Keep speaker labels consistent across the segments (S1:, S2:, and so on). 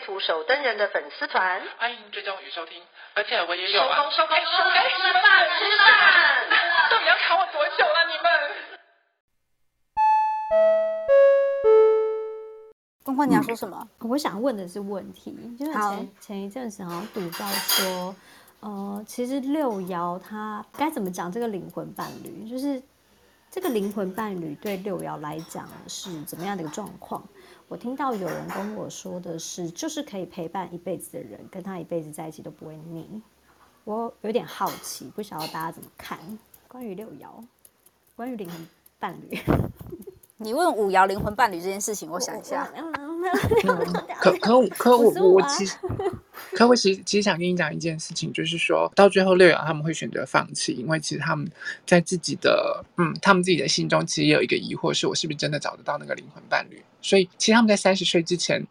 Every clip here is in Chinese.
S1: 图手登人的粉丝团，
S2: 欢迎追踪与收听，而且我也有啊。
S1: 收工收工收工，
S2: 吃饭吃饭，到底要卡我多久了，啊？你们？
S3: 东欢，你要说什么？
S4: 我想问的是问题，就是前前一阵子好像读到说，呃，其实六爻它该怎么讲？这个灵魂伴侣，就是这个灵魂伴侣对六爻来讲是怎么样的一个状况？我听到有人跟我说的是，就是可以陪伴一辈子的人，跟他一辈子在一起都不会腻。我有点好奇，不晓得大家怎么看关于六爻，关于灵魂伴侣。
S3: 你问五爻灵魂伴侣这件事情，我想一下。
S2: 可 可我可我我我其实，可我其实其实想跟你讲一件事情，就是说到最后六爻他们会选择放弃，因为其实他们在自己的嗯，他们自己的心中其实也有一个疑惑，是我是不是真的找得到那个灵魂伴侣？所以其实他们在三十岁之前，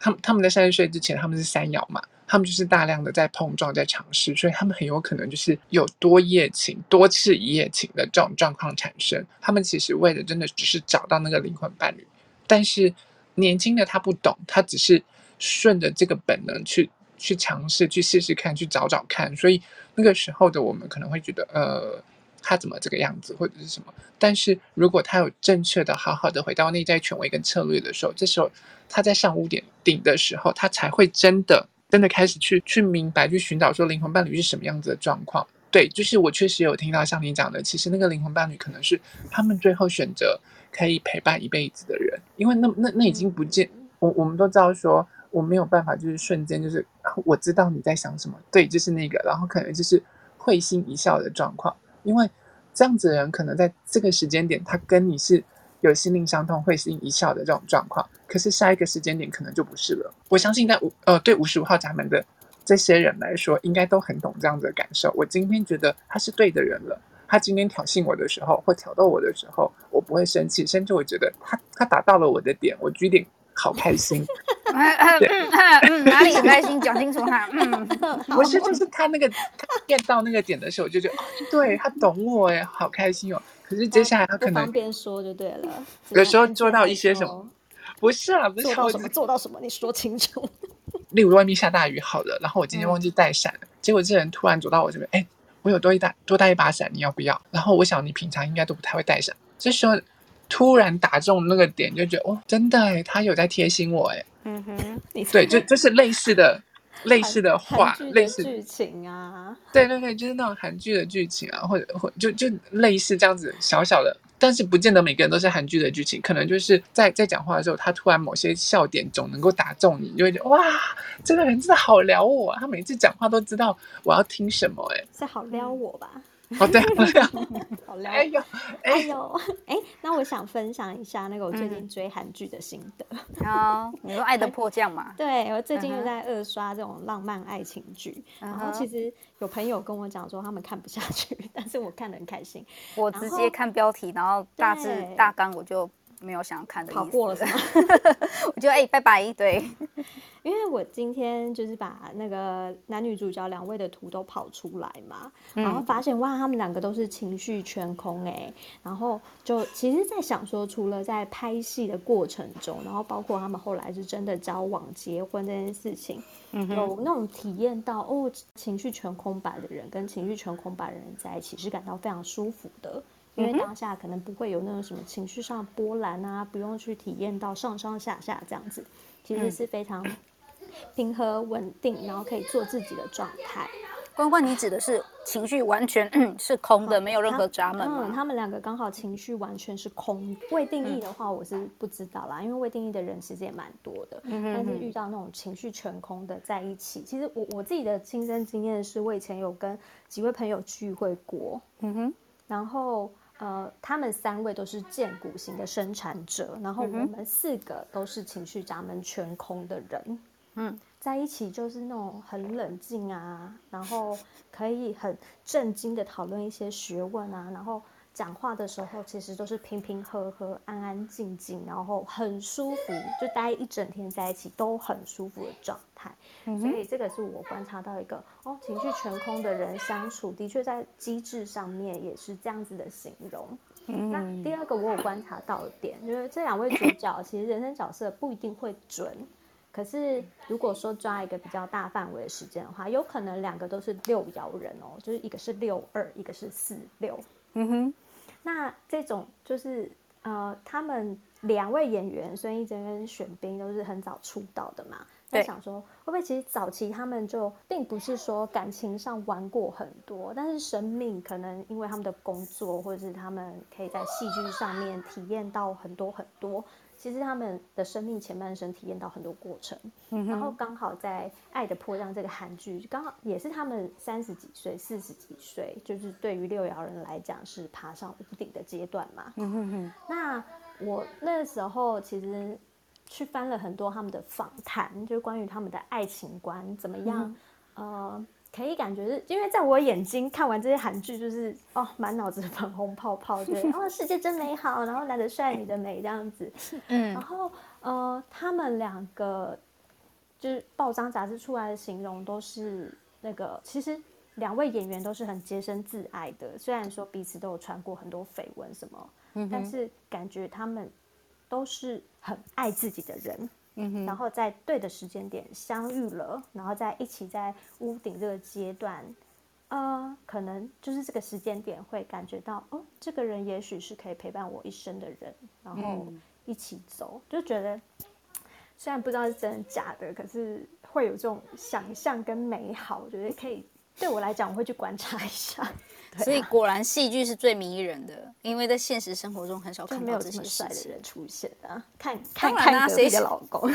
S2: 他们他们在三十岁之前他们是三爻嘛，他们就是大量的在碰撞，在尝试，所以他们很有可能就是有多夜情、多次一夜情的这种状况产生。他们其实为的真的只是找到那个灵魂伴侣，但是。年轻的他不懂，他只是顺着这个本能去去尝试，去试试看，去找找看。所以那个时候的我们可能会觉得，呃，他怎么这个样子，或者是什么？但是如果他有正确的、好好的回到内在权威跟策略的时候，这时候他在上屋顶顶的时候，他才会真的真的开始去去明白，去寻找说灵魂伴侣是什么样子的状况。对，就是我确实有听到像你讲的，其实那个灵魂伴侣可能是他们最后选择。可以陪伴一辈子的人，因为那那那已经不见我，我们都知道说我没有办法，就是瞬间就是我知道你在想什么，对，就是那个，然后可能就是会心一笑的状况，因为这样子的人可能在这个时间点，他跟你是有心灵相通、会心一笑的这种状况，可是下一个时间点可能就不是了。我相信在五呃对五十五号闸门的这些人来说，应该都很懂这样子的感受。我今天觉得他是对的人了。他今天挑衅我的时候，或挑逗我的时候，我不会生气，甚至我觉得他他打到了我的点，我觉得好开心。
S3: 哪里很开心？讲清楚哈。嗯，
S2: 不是，就是他那个他电到那个点的时候，我就觉得，哦，对他懂我哎，好开心哦。可是接下来他可能
S4: 方便说就对了。
S2: 有时候做到一些什么？不是啊，不是
S4: 做到什么？做到什么？你说清楚。
S2: 例如外面下大雨，好了，然后我今天忘记带伞，嗯、结果这人突然走到我这边，哎。我有多一带多带一把伞，你要不要？然后我想你平常应该都不太会带伞，这时候突然打中那个点，就觉得哦，真的哎，他有在贴心我哎。嗯哼，对，就就是类似的类似的话，类似
S4: 剧情啊。
S2: 对对对，就是那种韩剧的剧情啊，或者或就就类似这样子小小的。但是不见得每个人都是韩剧的剧情，可能就是在在讲话的时候，他突然某些笑点总能够打中你，你就会觉得哇，这个人真的好撩我啊！他每次讲话都知道我要听什么，哎，
S4: 是好撩我吧？
S2: 好的，
S4: 好嘞，哎呦，哎呦，哎，那我想分享一下那个我最近追韩剧的心得。
S3: 啊，你说《爱的迫降》嘛？
S4: 对，我最近又在二刷这种浪漫爱情剧，然后其实有朋友跟我讲说他们看不下去，但是我看得很开心。
S3: 我直接看标题，然后大致大纲我就。没有想要看的意思，
S4: 跑过了是吗？
S3: 我觉得哎，拜拜。对，
S4: 因为我今天就是把那个男女主角两位的图都跑出来嘛，嗯、然后发现哇，他们两个都是情绪全空哎，然后就其实，在想说，除了在拍戏的过程中，然后包括他们后来是真的交往结婚这件事情，嗯、有那种体验到哦，情绪全空白的人跟情绪全空白的人在一起是感到非常舒服的。因为当下可能不会有那种什么情绪上波澜啊，不用去体验到上上下下这样子，其实是非常平和稳定，然后可以做自己的状态。
S3: 关关，你指的是情绪完全是空的，没有任何闸门吗？
S4: 嗯，他们两个刚好情绪完全是空。未定义的话，我是不知道啦，因为未定义的人其实也蛮多的。嗯。但是遇到那种情绪全空的在一起，其实我我自己的亲身经验是，我以前有跟几位朋友聚会过。嗯哼。然后。呃，他们三位都是荐骨型的生产者，然后我们四个都是情绪闸门全空的人。嗯，在一起就是那种很冷静啊，然后可以很正经的讨论一些学问啊，然后。讲话的时候，其实都是平平和和、安安静静，然后很舒服，就待一整天在一起都很舒服的状态。嗯、所以这个是我观察到一个哦，情绪全空的人相处，的确在机制上面也是这样子的形容。嗯、那第二个我有观察到的点，就是这两位主角其实人生角色不一定会准，可是如果说抓一个比较大范围的时间的话，有可能两个都是六爻人哦，就是一个是六二，一个是四六。嗯哼。那这种就是呃，他们两位演员孙艺珍跟玄彬都是很早出道的嘛。在想说，会不会其实早期他们就并不是说感情上玩过很多，但是生命可能因为他们的工作，或者是他们可以在戏剧上面体验到很多很多。其实他们的生命前半生体验到很多过程，嗯、然后刚好在《爱的迫降》这个韩剧，刚好也是他们三十几岁、四十几岁，就是对于六爻人来讲是爬上屋顶的阶段嘛。嗯、哼哼，那我那时候其实去翻了很多他们的访谈，就是关于他们的爱情观怎么样，嗯、呃。可以感觉是，因为在我眼睛看完这些韩剧，就是哦，满脑子粉红泡泡，对，然 哦，世界真美好，然后男的帅，女的美这样子。嗯，然后呃，他们两个就是报章杂志出来的形容都是那个，其实两位演员都是很洁身自爱的，虽然说彼此都有传过很多绯闻什么，嗯、但是感觉他们都是很爱自己的人。嗯，然后在对的时间点相遇了，然后在一起在屋顶这个阶段，呃，可能就是这个时间点会感觉到，哦，这个人也许是可以陪伴我一生的人，然后一起走，就觉得虽然不知道是真的假的，可是会有这种想象跟美好，我觉得可以对我来讲，我会去观察一下。
S3: 所以果然戏剧是最迷人的，因为在现实生活中很少看到这些
S4: 帅的人出现啊！看，
S3: 看看谁的老公，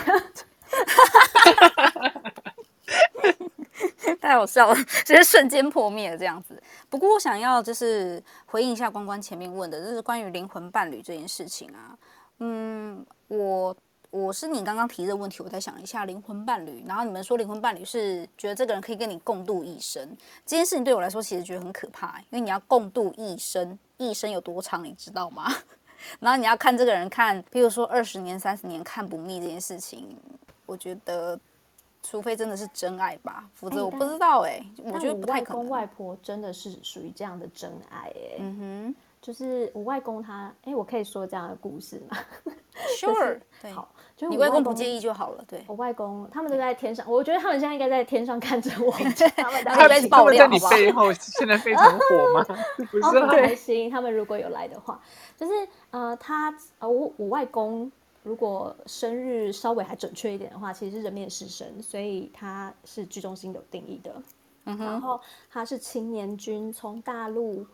S3: 太好笑了，直接瞬间破灭了这样子。不过我想要就是回应一下关关前面问的，就是关于灵魂伴侣这件事情啊。嗯，我。我是你刚刚提的问题，我在想一下灵魂伴侣。然后你们说灵魂伴侣是觉得这个人可以跟你共度一生，这件事情对我来说其实觉得很可怕，因为你要共度一生，一生有多长，你知道吗？然后你要看这个人看，比如说二十年、三十年看不腻这件事情，我觉得除非真的是真爱吧，否则我不知道哎、欸，我觉得不太可能。
S4: 外公外婆真的是属于这样的真爱哎、欸，嗯哼，就是我外公他，哎，我可以说这样的故事吗
S3: ？Sure，
S4: 对，好。
S3: 你外公不介意就好了，对。
S4: 我外公他们都在天上，我觉得他们现在应该在天上看着我。
S2: 他们在爆料，在你背后 现在非常火吗？不是
S4: 很开心。他们如果有来的话，就是呃，他呃，我我外公如果生日稍微还准确一点的话，其实是人面狮身，所以他是居中心有定义的。嗯哼。然后他是青年军从大陆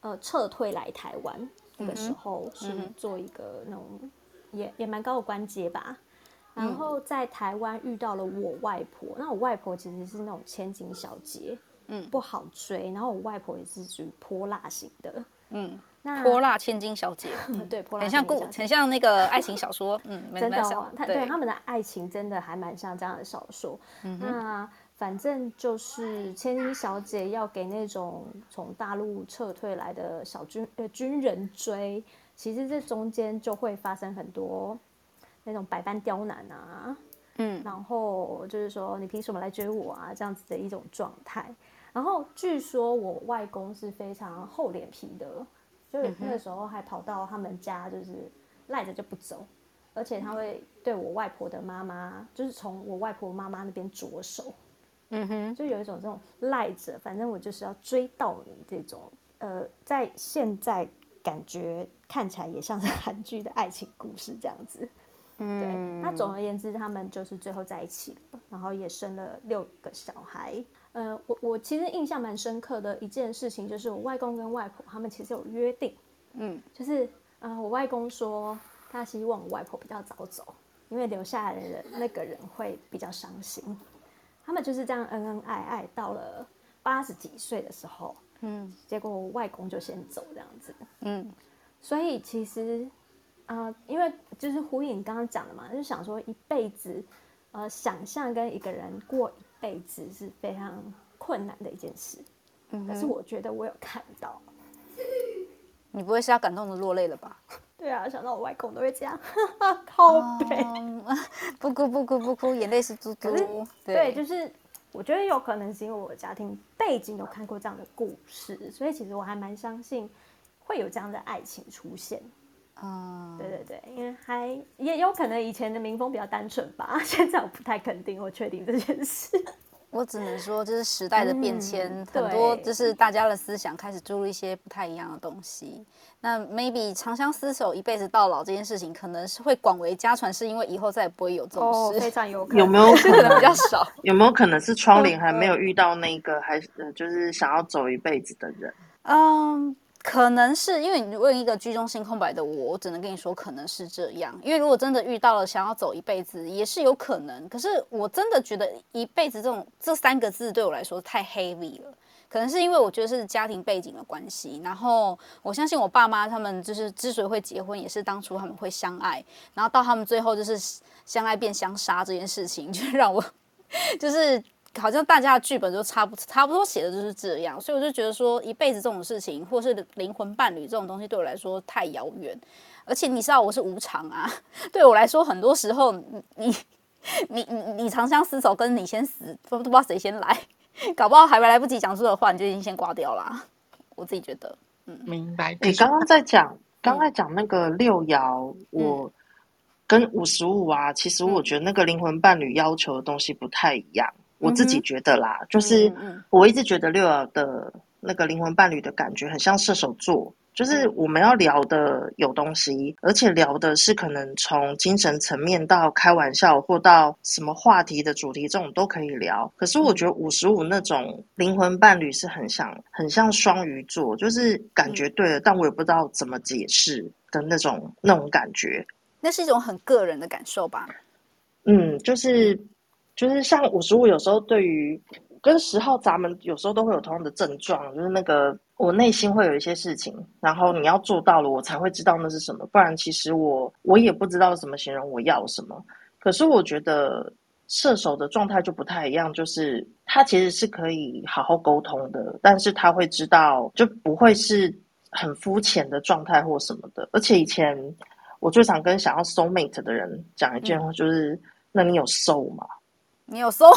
S4: 呃撤退来台湾那个时候，是做一个那种。也也蛮高的关节吧，然后在台湾遇到了我外婆，嗯、那我外婆其实是那种千金小姐，嗯，不好追，然后我外婆也是属于泼辣型的，嗯，
S3: 那泼辣千金小姐，
S4: 嗯、对，泼辣
S3: 很像故，很像那个爱情小说，嗯，
S4: 真的、哦，他对，对他们的爱情真的还蛮像这样的小说，嗯、那反正就是千金小姐要给那种从大陆撤退来的小军呃军人追。其实这中间就会发生很多那种百般刁难啊，嗯，然后就是说你凭什么来追我啊？这样子的一种状态。然后据说我外公是非常厚脸皮的，就是那个时候还跑到他们家，就是赖着就不走，而且他会对我外婆的妈妈，就是从我外婆妈妈那边着手，嗯哼，就有一种这种赖着，反正我就是要追到你这种。呃，在现在。感觉看起来也像是韩剧的爱情故事这样子，嗯，对。那总而言之，他们就是最后在一起了，然后也生了六个小孩。呃，我我其实印象蛮深刻的一件事情，就是我外公跟外婆他们其实有约定，嗯，就是呃，我外公说他希望我外婆比较早走，因为留下来的人那个人会比较伤心。他们就是这样恩恩爱爱到了八十几岁的时候。嗯，结果我外公就先走这样子，嗯，所以其实，啊、呃，因为就是呼应你刚刚讲的嘛，就想说一辈子呃，想象跟一个人过一辈子是非常困难的一件事。嗯，可是我觉得我有看到。
S3: 你不会是要感动的落泪了吧？
S4: 对啊，想到我外公都会这样，靠北，
S3: 不哭不哭不哭，眼泪是珠珠。
S4: 对，对，就是我觉得有可能是因为我的家庭背景有看过这样的故事，所以其实我还蛮相信会有这样的爱情出现。嗯，对对对，因为还也有可能以前的民风比较单纯吧，现在我不太肯定，我确定这件事。
S3: 我只能说，就是时代的变迁，嗯、很多就是大家的思想开始注入一些不太一样的东西。那 maybe 长相厮守一辈子到老这件事情，可能是会广为家传，是因为以后再也不会有这种事。
S4: 哦、非常有 可能。
S5: 有没有可能
S3: 比较少？
S5: 有没有可能是窗帘还没有遇到那个，还是就是想要走一辈子的人？
S3: 嗯。可能是因为你问一个居中心空白的我，我只能跟你说可能是这样。因为如果真的遇到了想要走一辈子，也是有可能。可是我真的觉得一辈子这种这三个字对我来说太 heavy 了。可能是因为我觉得是家庭背景的关系。然后我相信我爸妈他们就是之所以会结婚，也是当初他们会相爱，然后到他们最后就是相爱变相杀这件事情，就让我 就是。好像大家的剧本都差不差不多写的就是这样，所以我就觉得说一辈子这种事情，或是灵魂伴侣这种东西，对我来说太遥远。而且你知道我是无常啊，对我来说，很多时候你你你你长相厮守，跟你先死都不知道谁先来，搞不好还没来不及讲出的话，你就已经先挂掉啦。我自己觉得，嗯，
S2: 明白。
S5: 你刚刚在讲，刚才讲那个六爻，嗯、我跟五十五啊，其实我觉得那个灵魂伴侣要求的东西不太一样。我自己觉得啦，就是我一直觉得六爻的那个灵魂伴侣的感觉很像射手座，就是我们要聊的有东西，而且聊的是可能从精神层面到开玩笑或到什么话题的主题这种都可以聊。可是我觉得五十五那种灵魂伴侣是很像很像双鱼座，就是感觉对了，但我也不知道怎么解释的那种那种感觉。
S3: 那是一种很个人的感受吧？
S5: 嗯，就是。就是像五十五，有时候对于跟十号咱们有时候都会有同样的症状，就是那个我内心会有一些事情，然后你要做到了，我才会知道那是什么，不然其实我我也不知道怎么形容我要什么。可是我觉得射手的状态就不太一样，就是他其实是可以好好沟通的，但是他会知道就不会是很肤浅的状态或什么的。而且以前我最常跟想要 soul mate 的人讲一句话，就是、嗯、那你有 soul 吗？
S3: 你有 soul，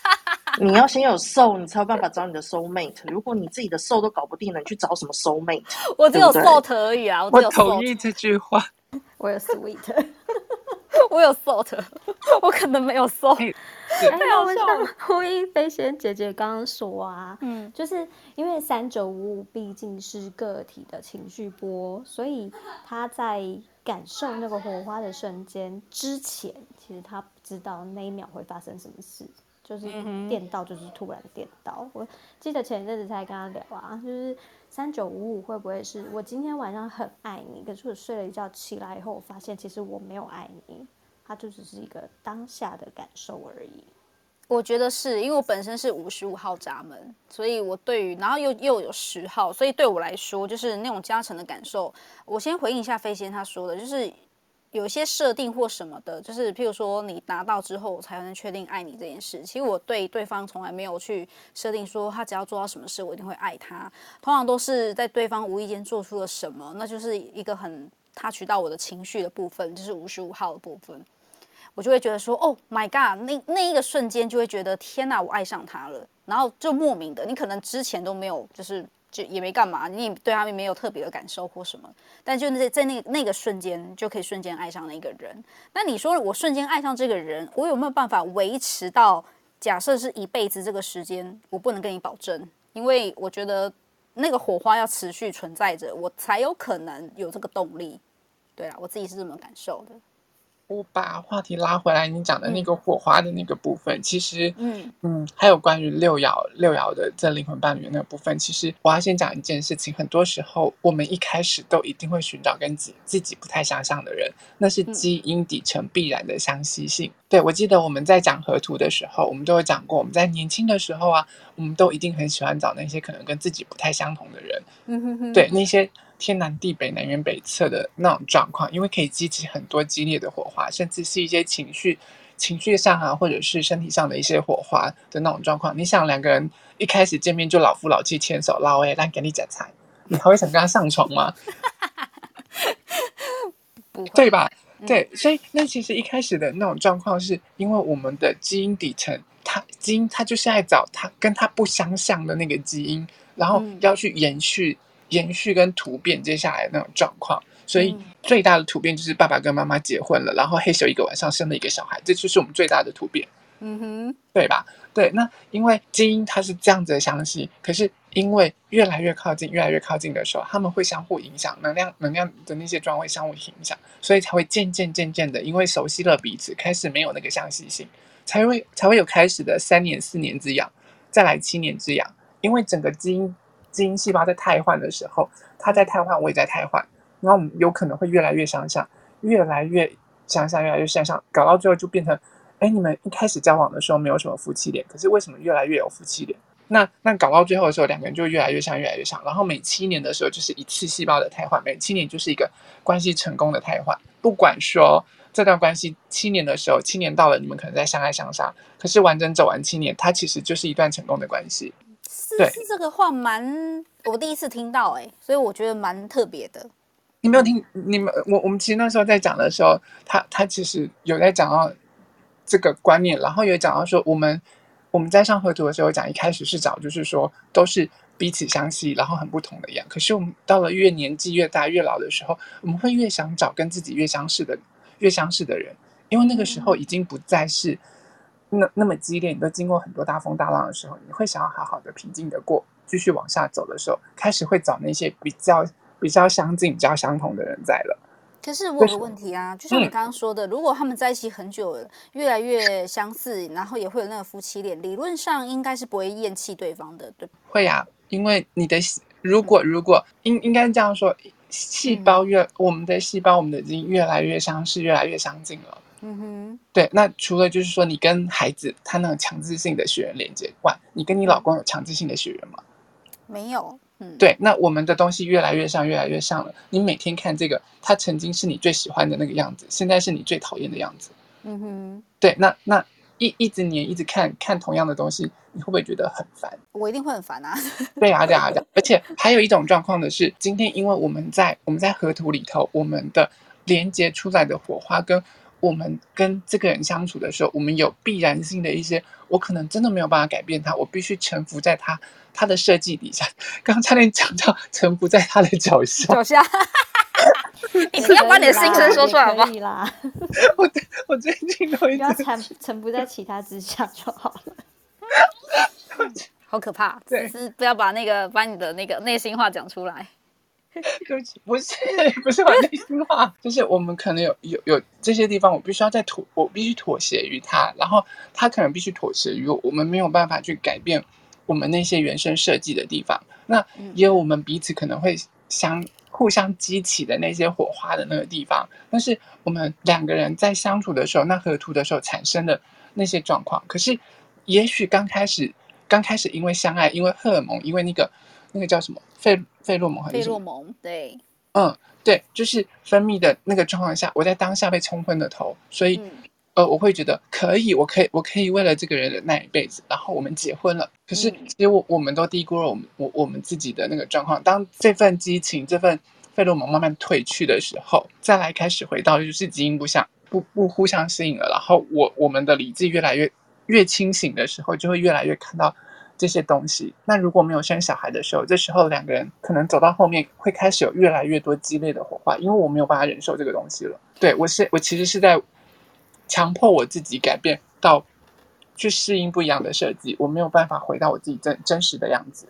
S5: 你要先有 soul，你才有办法找你的 soul mate。如果你自己的 soul 都搞不定了，你去找什么 soul mate？
S3: 我只有 salt 而已啊！
S2: 我同意这句话。
S4: 我有 sweet，
S3: 我有 salt，我可能没有 soul。
S4: 哎，我想呼应飞仙姐姐刚刚说啊，嗯，就是因为三九五五毕竟是个体的情绪波，所以他在感受那个火花的瞬间之前，其实他不。知道那一秒会发生什么事，就是电到，就是突然电到。嗯、我记得前一阵子才跟他聊啊，就是三九五五会不会是我今天晚上很爱你，可是我睡了一觉起来以后，我发现其实我没有爱你，它就只是一个当下的感受而已。
S3: 我觉得是因为我本身是五十五号闸门，所以我对于然后又又有十号，所以对我来说就是那种加成的感受。我先回应一下飞仙他说的，就是。有一些设定或什么的，就是譬如说你拿到之后才能确定爱你这件事。其实我对对方从来没有去设定说他只要做到什么事我一定会爱他，通常都是在对方无意间做出了什么，那就是一个很他取到我的情绪的部分，就是五十五号的部分，我就会觉得说，Oh my God，那那一个瞬间就会觉得天哪，我爱上他了，然后就莫名的，你可能之前都没有就是。就也没干嘛，你对他们没有特别的感受或什么，但就在在那那个瞬间就可以瞬间爱上那个人。那你说我瞬间爱上这个人，我有没有办法维持到假设是一辈子这个时间？我不能跟你保证，因为我觉得那个火花要持续存在着，我才有可能有这个动力。对啊，我自己是这么感受的。
S2: 我把话题拉回来，你讲的那个火花的那个部分，嗯、其实，嗯嗯，还有关于六爻六爻的这灵魂伴侣的那个部分，其实我要先讲一件事情。很多时候，我们一开始都一定会寻找跟自己自己不太相像的人，那是基因底层必然的相吸性。嗯、对，我记得我们在讲河图的时候，我们都有讲过，我们在年轻的时候啊，我们都一定很喜欢找那些可能跟自己不太相同的人。嗯哼哼，对那些。天南地北、南辕北辙的那种状况，因为可以激起很多激烈的火花，甚至是一些情绪、情绪上啊，或者是身体上的一些火花的那种状况。你想两个人一开始见面就老夫老妻牵手，老哎，来给你夹菜，你还会想跟他上床
S3: 吗？
S2: 对吧？对，所以那其实一开始的那种状况，是因为我们的基因底层，它基因它就是在找它跟它不相像的那个基因，然后要去延续、嗯、延续跟突变接下来的那种状况。所以最大的突变就是爸爸跟妈妈结婚了，然后嘿咻一个晚上生了一个小孩，这就是我们最大的突变。嗯哼，对吧？对，那因为基因它是这样子的相似，可是因为越来越靠近，越来越靠近的时候，他们会相互影响，能量能量的那些状会相互影响，所以才会渐渐渐渐的，因为熟悉了彼此，开始没有那个相似性，才会才会有开始的三年四年之痒，再来七年之痒，因为整个基因基因细胞在汰换的时候，它在汰换，我也在汰换，然后我们有可能会越来越相像，越来越相像，越来越相像，搞到最后就变成。哎，你们一开始交往的时候没有什么夫妻脸，可是为什么越来越有夫妻脸？那那搞到最后的时候，两个人就越来越像，越来越像。然后每七年的时候就是一次细胞的汰换，每七年就是一个关系成功的汰换。不管说这段关系七年的时候，七年到了，你们可能在相爱相杀，可是完整走完七年，它其实就是一段成功的关系。
S3: 是是这个话蛮我第一次听到，哎，所以我觉得蛮特别的。
S2: 你没有听你们我我们其实那时候在讲的时候，他他其实有在讲到。这个观念，然后有讲到说，我们我们在上河图的时候讲，一开始是找就是说都是彼此相吸，然后很不同的一样。可是我们到了越年纪越大越老的时候，我们会越想找跟自己越相似的越相似的人，因为那个时候已经不再是那那么激烈，你都经过很多大风大浪的时候，你会想要好好的平静的过，继续往下走的时候，开始会找那些比较比较相近、比较相同的人在了。
S3: 可是我有个问题啊，就像你刚刚说的，如果他们在一起很久了，越来越相似，然后也会有那个夫妻脸，理论上应该是不会厌弃对方的，对？
S2: 会呀、啊，因为你的如果如果应应该这样说，细胞越、嗯、我们的细胞，我们的基因越来越相似，越来越相近了。嗯哼，对。那除了就是说，你跟孩子他那种强制性的血缘连接外，你跟你老公有强制性的血缘吗？
S3: 没有。嗯，
S2: 对，那我们的东西越来越像，越来越像了。你每天看这个，他曾经是你最喜欢的那个样子，现在是你最讨厌的样子。嗯哼，对，那那一一直黏，一直看看同样的东西，你会不会觉得很烦？
S3: 我一定会很烦啊。
S2: 对啊，对啊，对啊。而且还有一种状况的是，今天因为我们在我们在河图里头，我们的连接出来的火花跟。我们跟这个人相处的时候，我们有必然性的一些，我可能真的没有办法改变他，我必须臣服在他他的设计底下。刚刚差点讲到臣服在他的脚下。脚下，
S3: 你不要把你的心声说出来吗？可以啦。
S2: 我我最近都一直
S4: 臣臣服在其他之下就好了。
S3: 好可怕！只是不要把那个把你的那个内心话讲出来。
S2: 对不起，不是不是我内心话，就是我们可能有有有这些地方，我必须要再妥，我必须妥协于他，然后他可能必须妥协于我，我们没有办法去改变我们那些原生设计的地方。那也有我们彼此可能会相互相激起的那些火花的那个地方，但是我们两个人在相处的时候，那合图的时候产生的那些状况，可是也许刚开始刚开始因为相爱，因为荷尔蒙，因为那个。那个叫什么？费费洛蒙还是？费洛
S3: 蒙，对，
S2: 嗯，对，就是分泌的那个状况下，我在当下被冲昏了头，所以，嗯、呃，我会觉得可以，我可以，我可以为了这个人忍耐一辈子，然后我们结婚了。可是，其实我我们都低估了我们我我们自己的那个状况。当这份激情、这份费洛蒙慢慢褪去的时候，再来开始回到就是基因不相不不互相吸引了，然后我我们的理智越来越越清醒的时候，就会越来越看到。这些东西，那如果没有生小孩的时候，这时候两个人可能走到后面会开始有越来越多激烈的火花，因为我没有办法忍受这个东西了。对，我是我其实是在强迫我自己改变到去适应不一样的设计，我没有办法回到我自己真真实的样子，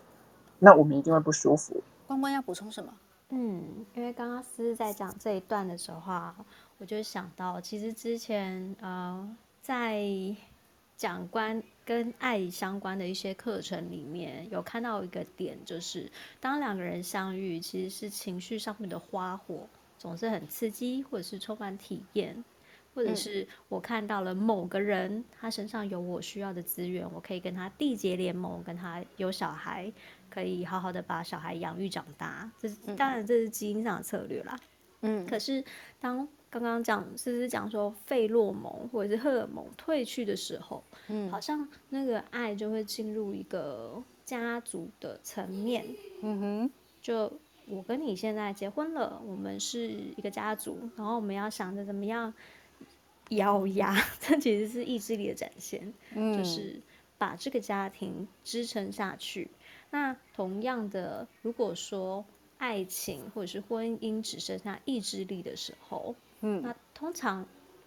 S2: 那我们一定会不舒服。
S3: 关关要补充什么？
S4: 嗯，因为刚刚思思在讲这一段的时候啊，我就想到，其实之前呃在。讲关跟爱相关的一些课程里面有看到一个点，就是当两个人相遇，其实是情绪上面的花火总是很刺激，或者是充满体验，或者是我看到了某个人，他身上有我需要的资源，我可以跟他缔结联盟，跟他有小孩，可以好好的把小孩养育长大。这是当然这是基因上的策略啦。嗯，可是当刚刚讲思思讲说费洛蒙或者是荷尔蒙褪去的时候，嗯，好像那个爱就会进入一个家族的层面。嗯哼，就我跟你现在结婚了，我们是一个家族，然后我们要想着怎么样咬牙，这其实是意志力的展现，嗯，就是把这个家庭支撑下去。那同样的，如果说爱情或者是婚姻只剩下意志力的时候，嗯，那通常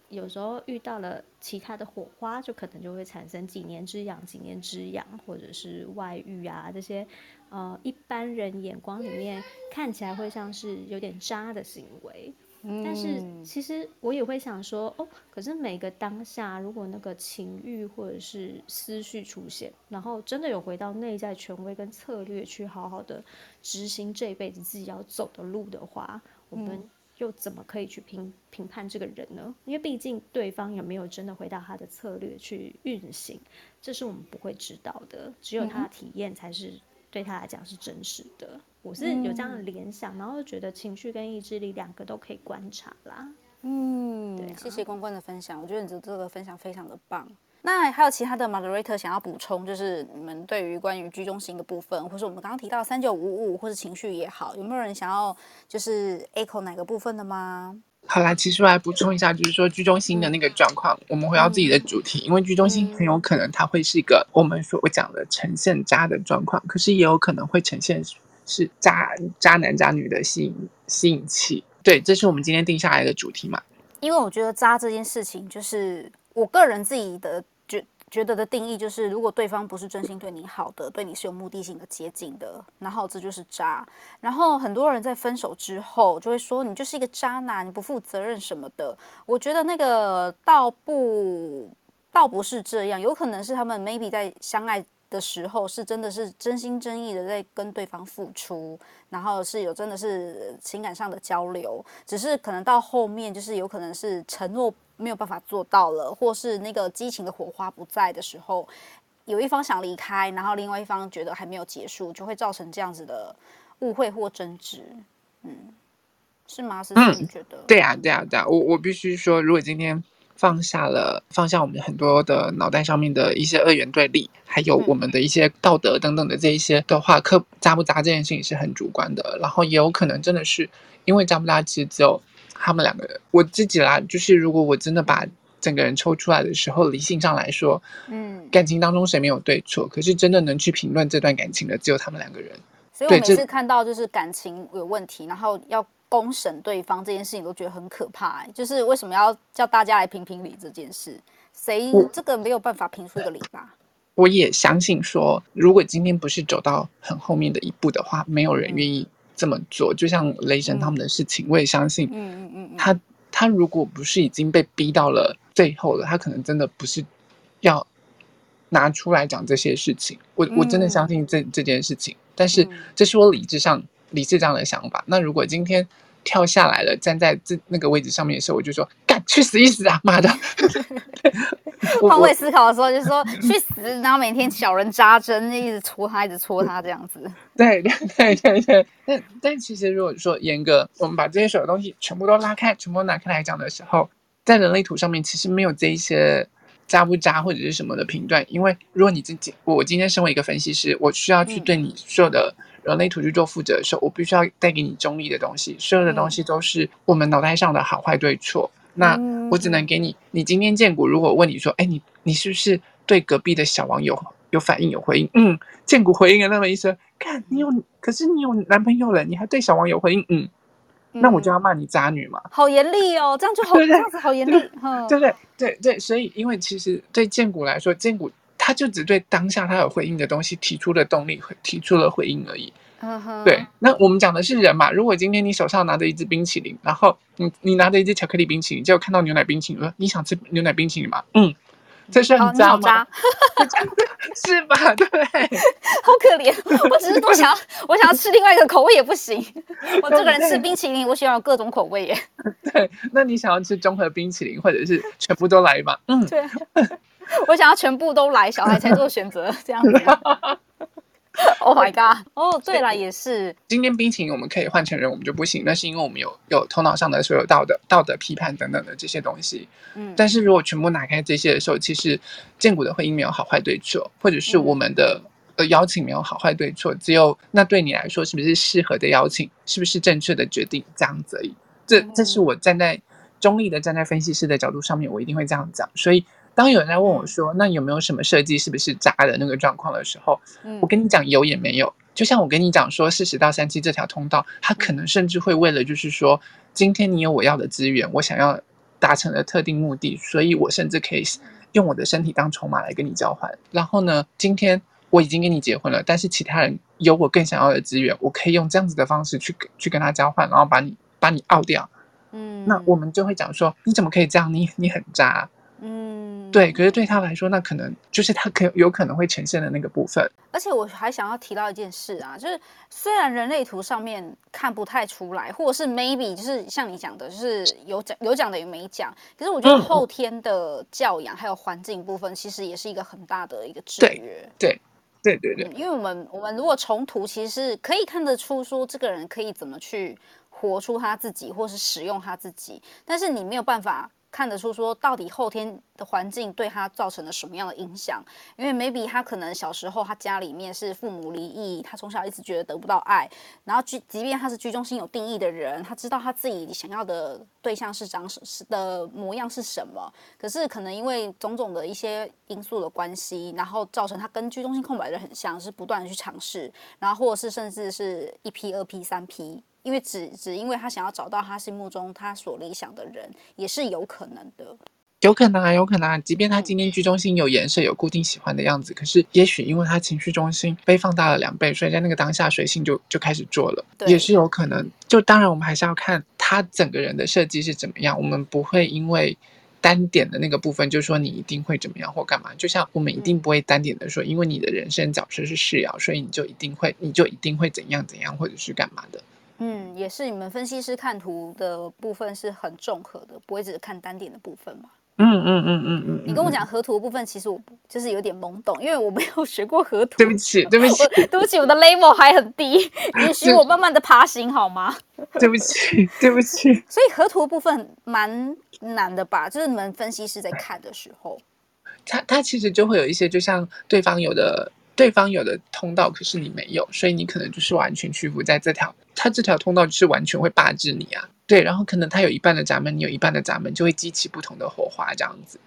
S4: 有时候遇到了其他的火花，就可能就会产生几年之痒，几年之痒，或者是外遇啊这些，呃，一般人眼光里面看起来会像是有点渣的行为。但是其实我也会想说，哦，可是每个当下，如果那个情欲或者是思绪出现，然后真的有回到内在权威跟策略去好好的执行这一辈子自己要走的路的话，我们又怎么可以去评评判这个人呢？因为毕竟对方有没有真的回到他的策略去运行，这是我们不会知道的，只有他的体验才是对他来讲是真实的。我是有这样的联想，嗯、然后觉得情绪跟意志力两个都可以观察啦。嗯，对、啊，谢谢关关的分享，我觉得你这这个分享非常的棒。那还有其他的 moderator 想要补充，就是你们对于关于居中型的部分，或是我们刚刚提到三九五五，或是情绪也好，有没有人想要就是 echo 哪个部分的吗？
S2: 好啦，其实我来补充一下，就是说居中心的那个状况，嗯、我们回到自己的主题，嗯、因为居中心很有可能它会是一个我们所讲的呈现渣的状况，可是也有可能会呈现。是渣渣男渣女的吸引吸引器，对，这是我们今天定下来的主题嘛？
S3: 因为我觉得渣这件事情，就是我个人自己的觉得的定义，就是如果对方不是真心对你好的，对你是有目的性的接近的，然后这就是渣。然后很多人在分手之后就会说你就是一个渣男，你不负责任什么的。我觉得那个倒不倒不是这样，有可能是他们 maybe 在相爱。的时候是真的是真心真意的在跟对方付出，然后是有真的是情感上的交流，只是可能到后面就是有可能是承诺没有办法做到了，或是那个激情的火花不在的时候，有一方想离开，然后另外一方觉得还没有结束，就会造成这样子的误会或争执。嗯，是吗？是你觉得？
S2: 嗯，对啊，对啊，对啊，我我必须说，如果今天。放下了，放下我们很多的脑袋上面的一些二元对立，还有我们的一些道德等等的这一些的话，可扎不扎这件事情是很主观的。然后也有可能真的是因为扎不扎，其实只有他们两个人。我自己啦，就是如果我真的把整个人抽出来的时候，理性上来说，嗯，感情当中谁没有对错？可是真的能去评论这段感情的，只有他们两个人。
S3: 所以我每次看到就是感情有问题，然后要。公审对方这件事情都觉得很可怕，欸，就是为什么要叫大家来评评理这件事？谁这个没有办法评出一个理吧？
S2: 我也相信说，如果今天不是走到很后面的一步的话，没有人愿意这么做。就像雷神他们的事情，嗯、我也相信，嗯嗯嗯，他他如果不是已经被逼到了最后了，他可能真的不是要拿出来讲这些事情。我我真的相信这这件事情，但是这是我理智上理智上的想法。那如果今天跳下来了，站在这那个位置上面的时候，我就说：“干，去死一死啊！妈的！”
S3: 换位思考的时候，就说：“去死！”然后每天小人扎针，一直戳他，一直戳他，这样子。
S2: 对对对对对。但但其实，如果说严格，我们把这些所有东西全部都拉开，全部都拿开来讲的时候，在人类图上面其实没有这一些渣不渣或者是什么的评断，因为如果你自己，我今天身为一个分析师，我需要去对你所有的。嗯人类图去做负责的时候，我必须要带给你中立的东西，所有的东西都是我们脑袋上的好坏对错。那我只能给你，你今天见骨，如果问你说，哎，你你是不是对隔壁的小王有有反应有回应？嗯，见骨回应了那么一声，看你有，可是你有男朋友了，你还对小王有回应？嗯，那我就要骂你渣女嘛。
S3: 好严厉哦，这样就好，这样子好严厉，
S2: 对不对？对对，所以因为其实对见骨来说，见骨。他就只对当下他有回应的东西提出了动力，提出了回应而已。Uh. 对，那我们讲的是人嘛。如果今天你手上拿着一支冰淇淋，然后你你拿着一支巧克力冰淇淋，结果看到牛奶冰淇淋，说你想吃牛奶冰淇淋吗？嗯，这是很渣吗？是吧？对，
S3: 好可怜。我只是多想要，我想要吃另外一个口味也不行。我这个人吃冰淇淋，我喜欢有各种口味耶。
S2: 对，那你想要吃综合冰淇淋，或者是全部都来吗？嗯，
S3: 对。我想要全部都来，小孩才做选择，这样子。Oh my god！哦、oh，对了，也是。
S2: 今天冰淇淋我们可以换成人，我们就不行，那是因为我们有有头脑上的所有道德、道德批判等等的这些东西。嗯，但是如果全部拿开这些的时候，其实荐股的婚姻没有好坏对错，或者是我们的、嗯、呃邀请没有好坏对错，只有那对你来说是不是适合的邀请，是不是正确的决定这样子而已。这这是我站在中立的站在分析师的角度上面，我一定会这样讲。所以。当有人在问我说：“那有没有什么设计是不是渣的那个状况的时候？”嗯，我跟你讲有也没有。就像我跟你讲说，四十到三七这条通道，它可能甚至会为了就是说，今天你有我要的资源，我想要达成的特定目的，所以我甚至可以用我的身体当筹码来跟你交换。然后呢，今天我已经跟你结婚了，但是其他人有我更想要的资源，我可以用这样子的方式去去跟他交换，然后把你把你拗掉。嗯，那我们就会讲说，你怎么可以这样？你你很渣。嗯，对，可是对他来说，那可能就是他可有可能会呈现的那个部分。
S3: 而且我还想要提到一件事啊，就是虽然人类图上面看不太出来，或者是 maybe 就是像你讲的，就是有讲有讲的也没讲。可是我觉得后天的教养还有环境部分，其实也是一个很大的一个制约。
S2: 对对对对对，
S3: 嗯，因为我们我们如果从图，其实是可以看得出说这个人可以怎么去活出他自己，或是使用他自己，但是你没有办法。看得出说，到底后天的环境对他造成了什么样的影响？因为 maybe 他可能小时候他家里面是父母离异，他从小一直觉得得不到爱，然后即即便他是居中心有定义的人，他知道他自己想要的对象是长是的模样是什么，可是可能因为种种的一些因素的关系，然后造成他跟居中心空白的很像，是不断的去尝试，然后或者是甚至是一批、二批、三批。因为只只因为他想要找到他心目中他所理想的人，也是有可能的。
S2: 有可能啊，有可能啊。即便他今天居中心有颜色，有固定喜欢的样子，可是也许因为他情绪中心被放大了两倍，所以在那个当下随性就就开始做了，也是有可能。就当然我们还是要看他整个人的设计是怎么样，我们不会因为单点的那个部分就说你一定会怎么样或干嘛。就像我们一定不会单点的说，因为你的人生角色是世爻，所以你就一定会你就一定会怎样怎样，或者是干嘛的。
S3: 嗯，也是你们分析师看图的部分是很综合的，不会只是看单点的部分嘛？
S2: 嗯嗯嗯嗯嗯。嗯，
S3: 你跟我讲河图的部分，其实我就是有点懵懂，因为我没有学过河图。
S2: 对不起，对不起，
S3: 对不起，我的 level 还很低，允许我慢慢的爬行好吗？
S2: 对不起，对不起。
S3: 所以河图的部分蛮难的吧？就是你们分析师在看的时候，
S2: 他他其实就会有一些，就像对方有的。对方有的通道，可是你没有，所以你可能就是完全屈服在这条，他这条通道就是完全会霸制你啊。对，然后可能他有一半的闸门，你有一半的闸门，就会激起不同的火花，这样子。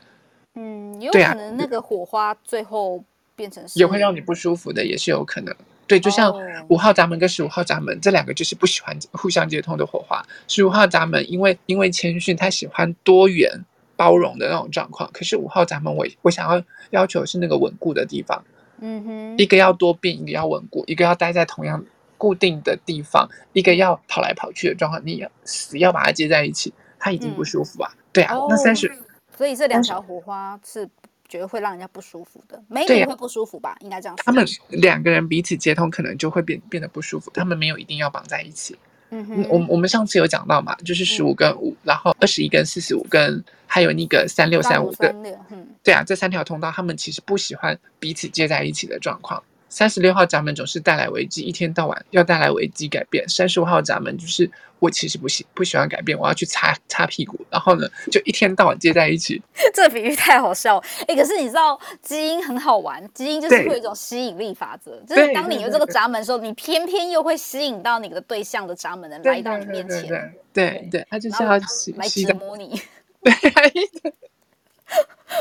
S3: 嗯，有可能那个火花最后变成
S2: 也会让你不舒服的，也是有可能。对，就像五号闸门跟十五号闸门这两个就是不喜欢互相接通的火花。十五号闸门因为因为谦逊，他喜欢多元包容的那种状况，可是五号闸门我我想要要求是那个稳固的地方。嗯哼，一个要多变，一个要稳固，一个要待在同样固定的地方，一个要跑来跑去的状况，你要死要把它接在一起，它已经不舒服啊。嗯、对啊，哦、那三十，
S3: 所以这两条火花是觉得会让人家不舒服的，没人会不舒服吧？啊、应该这样说。
S2: 他们两个人彼此接通，可能就会变变得不舒服。他们没有一定要绑在一起。嗯哼，我我们上次有讲到嘛，就是十五跟五、嗯，然后二十一跟四十五跟还有那个三六三五跟，嗯，对啊，这三条通道他们其实不喜欢彼此接在一起的状况。三十六号闸门总是带来危机，一天到晚要带来危机改变。三十五号闸门就是我其实不喜不喜欢改变，我要去擦擦屁股，然后呢就一天到晚接在一起。
S3: 这个比喻太好笑哎！可是你知道基因很好玩，基因就是会有一种吸引力法则，就是当你有这个闸门的时候，你偏偏又会吸引到你的对象的闸门的来到你面前。对，对，他就是要来折磨你。对。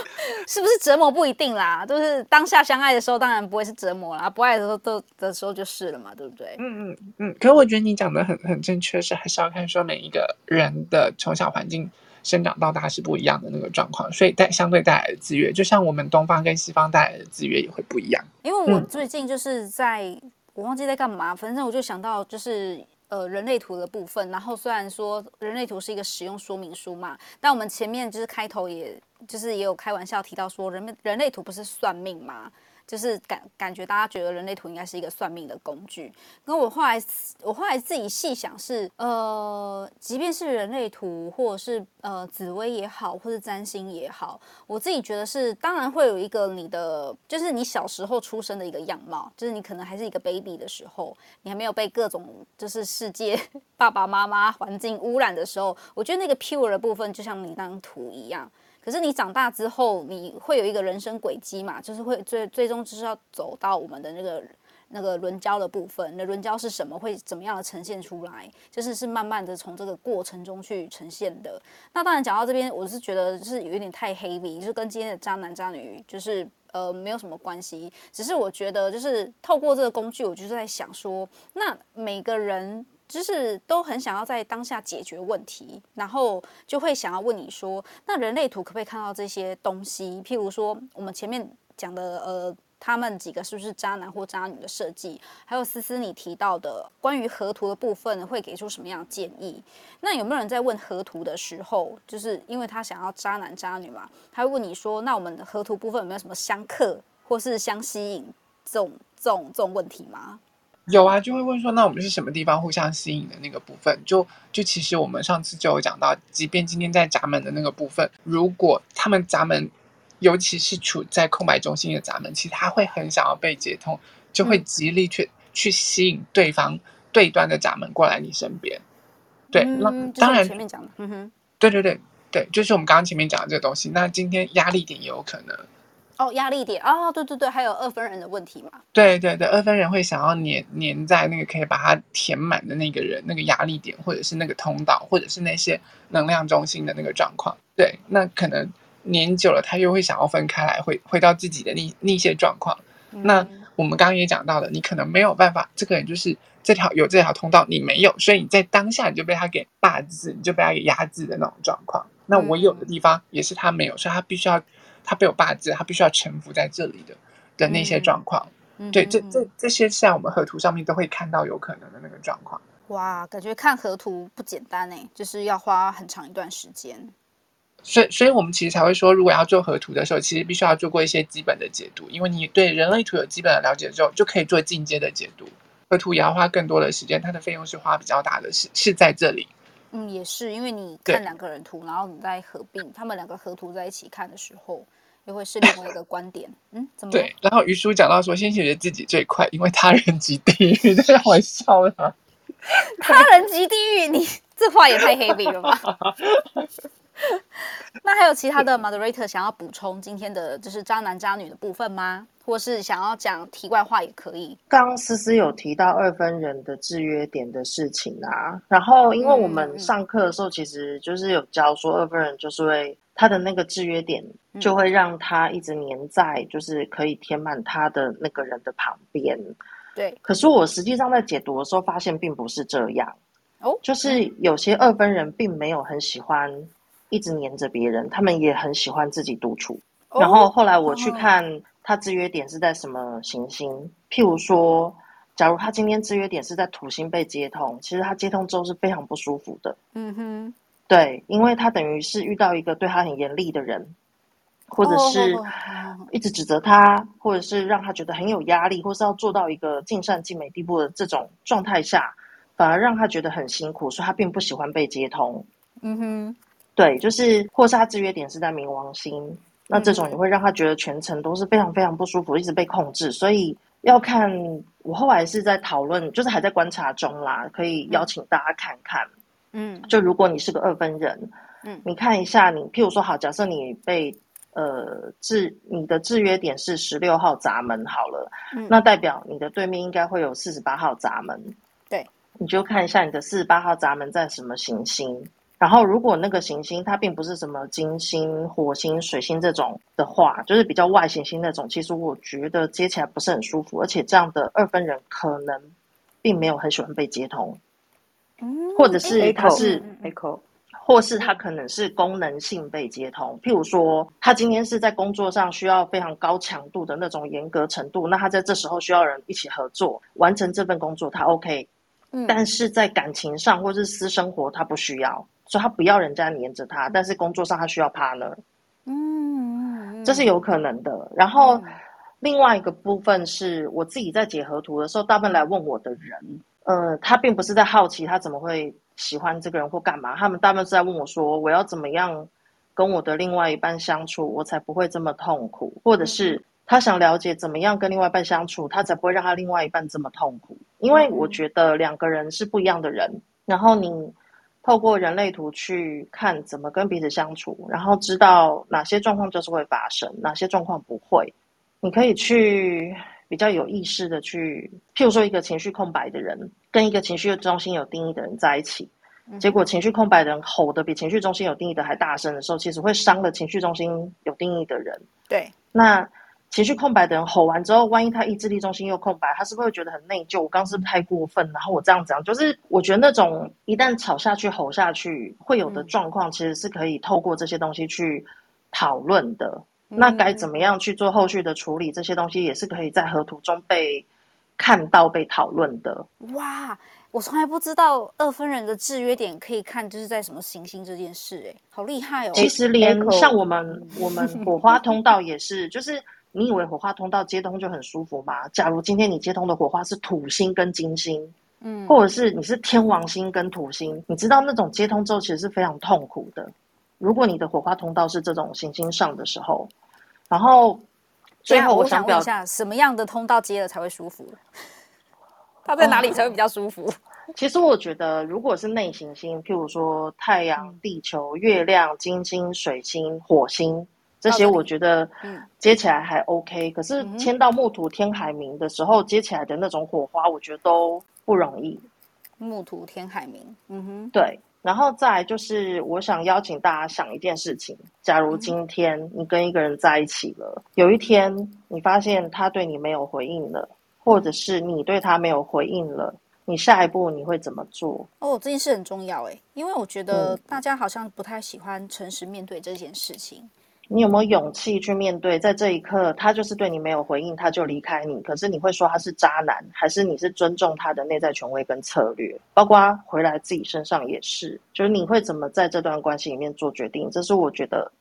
S3: 是不是折磨不一定啦，就是当下相爱的时候，当然不会是折磨啦，不爱的时候都的时候就是了嘛，对不对？
S2: 嗯嗯嗯。可是我觉得你讲的很很正确，是还是要看说每一个人的从小环境生长到大是不一样的那个状况，所以带相对带来的制约，就像我们东方跟西方带来的制约也会不一样。
S3: 因为我最近就是在、嗯、我忘记在干嘛，反正我就想到就是。呃，人类图的部分，然后虽然说人类图是一个使用说明书嘛，但我们前面就是开头也，就是也有开玩笑提到说人，们人类图不是算命吗，就是感感觉大家觉得人类图应该是一个算命的工具。那我后来我后来自己细想是，呃，即便是人类图，或者是呃紫微也好，或是占星也好，我自己觉得是，当然会有一个你的，就是你小时候出生的一个样貌，就是你可能还是一个 baby 的时候，你还没有被各种就是世界 爸爸妈妈环境污染的时候，我觉得那个 pure 的部分就像你那张图一样。可是你长大之后，你会有一个人生轨迹嘛，就是会最最终就是要走到我们的那个那个轮交的部分。那轮交是什么？会怎么样的呈现出来？就是是慢慢的从这个过程中去呈现的。那当然讲到这边，我是觉得是有一点太 heavy，就是跟今天的渣男渣女就是呃没有什么关系。只是我觉得就是透过这个工具，我就是在想说，那每个人。就是都很想要在当下解决问题，然后就会想要问你说，那人类图可不可以看到这些东西？譬如说，我们前面讲的，呃，他们几个是不是渣男或渣女的设计？还有思思你提到的关于河图的部分，会给出什么样的建议？那有没有人在问河图的时候，就是因为他想要渣男渣女嘛？他会问你说，那我们的河图部分有没有什么相克或是相吸引这种这种这种问题吗？
S2: 有啊，就会问说，那我们是什么地方互相吸引的那个部分？就就其实我们上次就有讲到，即便今天在闸门的那个部分，如果他们闸门，尤其是处在空白中心的闸门，其实他会很想要被接通，就会极力去、嗯、去吸引对方对端的闸门过来你身边。对，嗯、那当然
S3: 前面讲的，嗯哼，
S2: 对对对对，就是我们刚刚前面讲的这个东西。那今天压力点也有可能。
S3: 哦，压力点哦，对对对，还有二分人的问题嘛？
S2: 对对对，二分人会想要黏黏在那个可以把它填满的那个人，那个压力点，或者是那个通道，或者是那些能量中心的那个状况。对，那可能黏久了，他又会想要分开来，回回到自己的那那些状况。嗯、那我们刚刚也讲到了，你可能没有办法，这个人就是这条有这条通道，你没有，所以你在当下你就被他给霸制，你就被他给压制的那种状况。那我有的地方也是他没有，所以他必须要。他被我霸占，他必须要臣服在这里的的那些状况，嗯、对，这这这些在我们河图上面都会看到有可能的那个状况。
S3: 哇，感觉看河图不简单呢，就是要花很长一段时间。
S2: 所以，所以我们其实才会说，如果要做河图的时候，其实必须要做过一些基本的解读，因为你对人类图有基本的了解之后，就可以做进阶的解读。河图也要花更多的时间，它的费用是花比较大的，是是在这里。
S3: 嗯，也是，因为你看两个人图，然后你再合并，他们两个合图在一起看的时候，又会是另外一个观点。嗯，怎么？对，
S2: 然后于叔讲到说，先解决自己最快，因为他人即地狱，这让我笑了。
S3: 他人即地狱，你 这话也太 heavy 了吧？那还有其他的 moderator 想要补充今天的就是渣男渣女的部分吗？或是想要讲题外话也可以。
S5: 刚刚思思有提到二分人的制约点的事情啊，然后因为我们上课的时候其实就是有教说二分人就是会他的那个制约点就会让他一直黏在就是可以填满他的那个人的旁边。
S3: 对，
S5: 可是我实际上在解读的时候发现并不是这样哦，就是有些二分人并没有很喜欢。一直黏着别人，他们也很喜欢自己独处。Oh, 然后后来我去看他制约点是在什么行星，譬如说，假如他今天制约点是在土星被接通，其实他接通之后是非常不舒服的。嗯哼，对，因为他等于是遇到一个对他很严厉的人，或者是一直指责他，或者是让他觉得很有压力，或是要做到一个尽善尽美地步的这种状态下，反而让他觉得很辛苦，所以他并不喜欢被接通。嗯哼。对，就是或是他制约点是在冥王星，那这种也会让他觉得全程都是非常非常不舒服，一直被控制。所以要看，我后来是在讨论，就是还在观察中啦，可以邀请大家看看。嗯，就如果你是个二分人，嗯，你看一下你，譬如说好，假设你被呃制，你的制约点是十六号闸门好了，嗯，那代表你的对面应该会有四十八号闸门。
S3: 对，
S5: 你就看一下你的四十八号闸门在什么行星。然后，如果那个行星它并不是什么金星、火星、水星这种的话，就是比较外行星那种，其实我觉得接起来不是很舒服，而且这样的二分人可能并没有很喜欢被接通，嗯，或者是他是
S3: echo，
S5: 或是他可能是功能性被接通，譬如说他今天是在工作上需要非常高强度的那种严格程度，那他在这时候需要人一起合作完成这份工作，他 OK，嗯，但是在感情上或是私生活他不需要。说他不要人家黏着他，但是工作上他需要 partner，嗯，这是有可能的。然后，另外一个部分是我自己在解河图的时候，大部分来问我的人，呃，他并不是在好奇他怎么会喜欢这个人或干嘛，他们大部分是在问我说，我要怎么样跟我的另外一半相处，我才不会这么痛苦，或者是他想了解怎么样跟另外一半相处，他才不会让他另外一半这么痛苦。因为我觉得两个人是不一样的人，然后你透过人类图去看怎么跟彼此相处，然后知道哪些状况就是会发生，哪些状况不会。你可以去比较有意识的去，譬如说一个情绪空白的人，跟一个情绪中心有定义的人在一起，结果情绪空白的人吼得比情绪中心有定义的还大声的时候，其实会伤了情绪中心有定义的人。
S3: 对，
S5: 那情绪空白的人吼完之后，万一他意志力中心又空白，他是不是会觉得很内疚？我刚刚是不是太过分？然后我这样讲，就是我觉得那种一旦吵下去、吼下去会有的状况，其实是可以透过这些东西去讨论的。那该怎么样去做后续的处理？这些东西也是可以在河图中被看到、被讨论的。
S3: 哇，我从来不知道二分人的制约点可以看，就是在什么行星这件事，哎，好厉害哦！
S5: 其实连像我们，我们火花通道也是，就是你以为火花通道接通就很舒服吗？假如今天你接通的火花是土星跟金星，嗯，或者是你是天王星跟土星，你知道那种接通之后其实是非常痛苦的。如果你的火花通道是这种行星上的时候，然后最后我想，
S3: 问一下，什么样的通道接了才会舒服？它在哪里才会比较舒服？
S5: 哦，其实我觉得，如果是内行星，譬如说太阳、地球、月亮、金星、水星、火星这些，我觉得接起来还 OK。可是签到木土天海明的时候，接起来的那种火花，我觉得都不容易。
S3: 木土天海明，嗯哼，
S5: 对。然后再来就是，我想邀请大家想一件事情：假如今天你跟一个人在一起了，有一天你发现他对你没有回应了，或者是你对他没有回应了，你下一步你会怎么做？
S3: 哦，这件事很重要诶，因为我觉得大家好像不太喜欢诚实面对这件事情。
S5: 你有没有勇气去面对？在这一刻，他就是对你没有回应，他就离开你。可是你会说他是渣男，还是你是尊重他的内在权威跟策略？包括回来自己身上也是，就是你会怎么在这段关系里面做决定？这是我觉得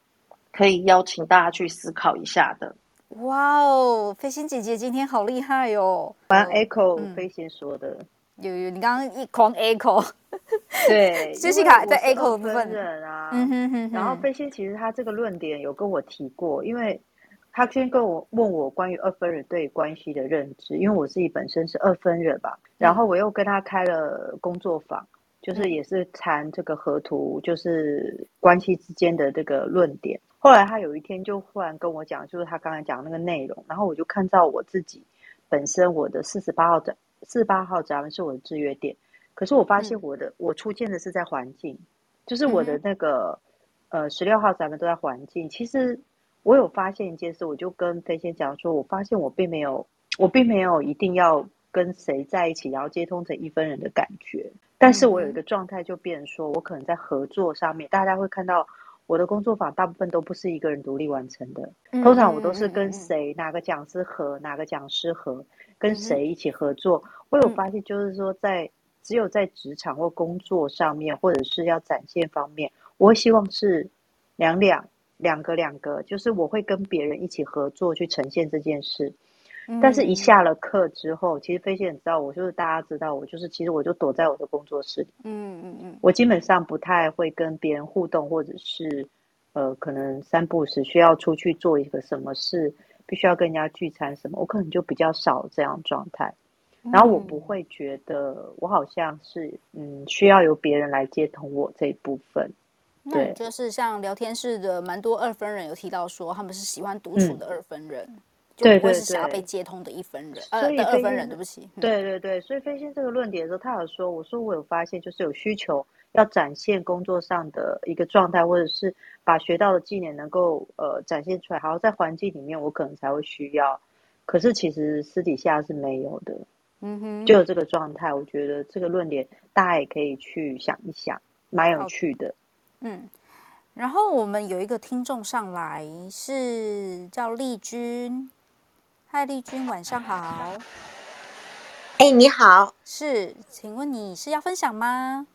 S5: 可以邀请大家去思考一下的。
S3: 哇哦，飞仙姐姐今天好厉害哦！
S6: 玩 echo 飞仙说的。
S3: 有有，你刚刚一狂 echo，
S6: 对，
S3: 杰西卡在 echo 的部分。
S6: 人啊，嗯哼哼，然后飞仙其实他这个论点有跟我提过，因为他先跟我问我关于二分人对关系的认知，因为我自己本身是二分人吧，然后我又跟他开了工作坊，就是也是谈这个河图，就是关系之间的这个论点。后来他有一天就忽然跟我讲，就是他刚才讲那个内容，然后我就看到我自己本身我的四十八号的。四八号闸门是我的制约点，可是我发现我的、嗯、我出现的是在环境，就是我的那个、嗯、呃十六号闸门都在环境。其实我有发现一件事，我就跟飞仙讲说，我发现我并没有我并没有一定要跟谁在一起，然后接通成一分人的感觉。但是我有一个状态就变成说，我可能在合作上面，大家会看到我的工作坊大部分都不是一个人独立完成的，通常我都是跟谁哪个讲师合，哪个讲师合。跟谁一起合作？我有发现，就是说，在只有在职场或工作上面，或者是要展现方面，我会希望是两两两个两个，就是我会跟别人一起合作去呈现这件事。但是，一下了课之后，其实飞仙知道我，就是大家知道我，就是其实我就躲在我的工作室里。嗯嗯嗯，我基本上不太会跟别人互动，或者是呃，可能三不时需要出去做一个什么事。必须要跟人家聚餐什么，我可能就比较少这样状态，然后我不会觉得我好像是嗯需要由别人来接通我这一部分。对，
S3: 就是像聊天室的蛮多二分人有提到说，他们是喜欢独处的二分人，嗯、就不会是想要被接通的一分人，呃的二分人，对不起。
S6: 对对对，所以飞仙这个论点的时候，他有说，我说我有发现，就是有需求。要展现工作上的一个状态，或者是把学到的技能能够呃展现出来，好在环境里面我可能才会需要，可是其实私底下是没有的，嗯哼，就有这个状态，我觉得这个论点大家也可以去想一想，蛮有趣的，
S3: 嗯。然后我们有一个听众上来是叫丽君，嗨，丽君晚上好，
S7: 哎，你好，
S3: 是，请问你是要分享吗？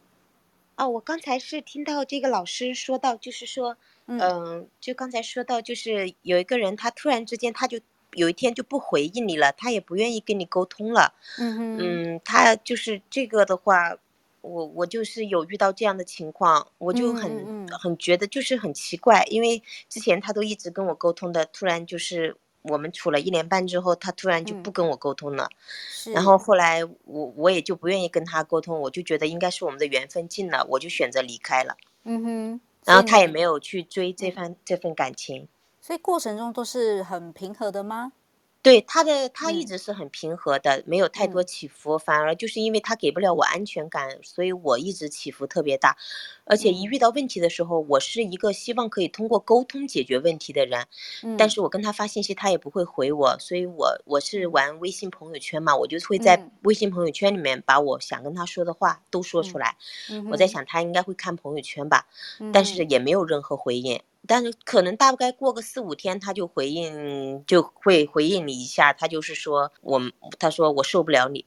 S7: 哦，我刚才是听到这个老师说到，就是说，嗯、呃，就刚才说到，就是有一个人，他突然之间他就有一天就不回应你了，他也不愿意跟你沟通了。
S3: 嗯
S7: 他就是这个的话，我我就是有遇到这样的情况，我就很
S3: 嗯嗯嗯。
S7: 很觉得就是很奇怪，因为之前他都一直跟我沟通的，突然就是我们处了一年半之后，他突然就不跟我沟通了。
S3: 是
S7: 然后后来我我也就不愿意跟他沟通，我就觉得应该是我们的缘分尽了，我就选择离开了。
S3: 嗯哼，
S7: 然后他也没有去追这份这份感情。
S3: 所以过程中都是很平和的吗？
S7: 对他的，他一
S3: 嗯。
S7: 直是很平和的，没有太多起伏，反而就是因为他给不了我安全感，所以我一直起伏特别大，而且一遇到问题的时候，我是一个希望可以通过沟通解决问题的人，
S3: 嗯。
S7: 但是我跟他发信息，他也不会回我，所以我我是玩微信朋友圈嘛，我就会在
S3: 嗯。
S7: 微信朋友圈里面把我想跟他说的话都说出来，
S3: 嗯
S7: 我在想他应该会看朋友圈吧，
S3: 嗯
S7: 但是也没有任何回应。但是可能大概过个四五天，他就回应，就会回应你一下。他就是说我，他说我受不了你，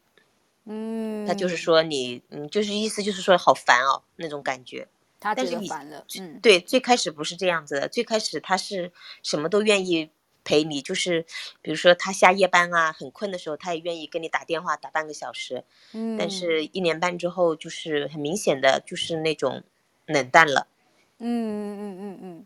S3: 嗯，
S7: 他就是说你，嗯，就是意思就是说好烦哦那种感觉。
S3: 他觉
S7: 但是
S3: 烦了，嗯，
S7: 对，最开始不是这样子的，最开始他是什么都愿意陪你，就是比如说他下夜班啊，很困的时候，他也愿意跟你打电话打半个小时。
S3: 嗯，
S7: 但是一年半之后，就是很明显的就是那种冷淡了。
S3: 嗯嗯嗯嗯嗯，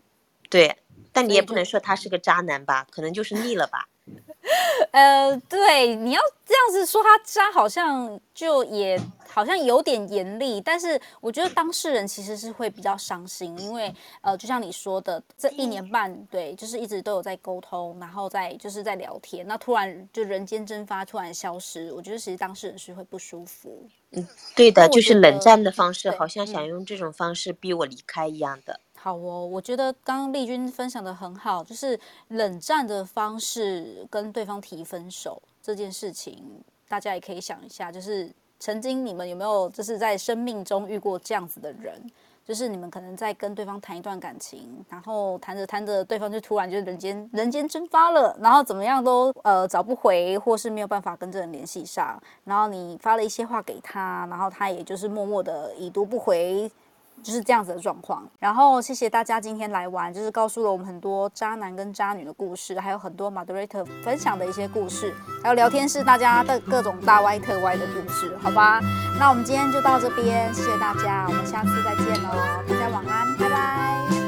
S7: 对，但你也不能说他是个渣男吧，可能就是腻了吧。
S3: 呃，对，你要这样子说他渣，好像就也好像有点严厉，但是我觉得当事人其实是会比较伤心，因为呃，就像你说的，这一年半，对，就是一直都有在沟通，然后在就是在聊天，那突然就人间蒸发，突然消失，我觉得其实当事人是会不舒服。嗯对的，
S7: 就是冷战的方式，好像想
S3: 嗯
S7: 用这种方式逼我离开一样的。
S3: 好哦，我觉得刚刚丽君分享的很好，就是冷战的方式跟对方提分手这件事情，大家也可以想一下，就是曾经你们有没有就是在生命中遇过这样子的人？就是你们可能在跟对方谈一段感情，然后谈着谈着，对方就突然就人间人间蒸发了，然后怎么样都呃找不回，或是没有办法跟这人联系上，然后你发了一些话给他，然后他也就是默默的已读不回。就是这样子的状况。然后谢谢大家今天来玩，就是告诉了我们很多渣男跟渣女的故事，还有很多 moderator 分享的一些故事，还有聊天室大家的各种大歪特歪的故事，好吧？那我们今天就到这边，谢谢大家，我们下次再见喽，大家晚安，拜拜。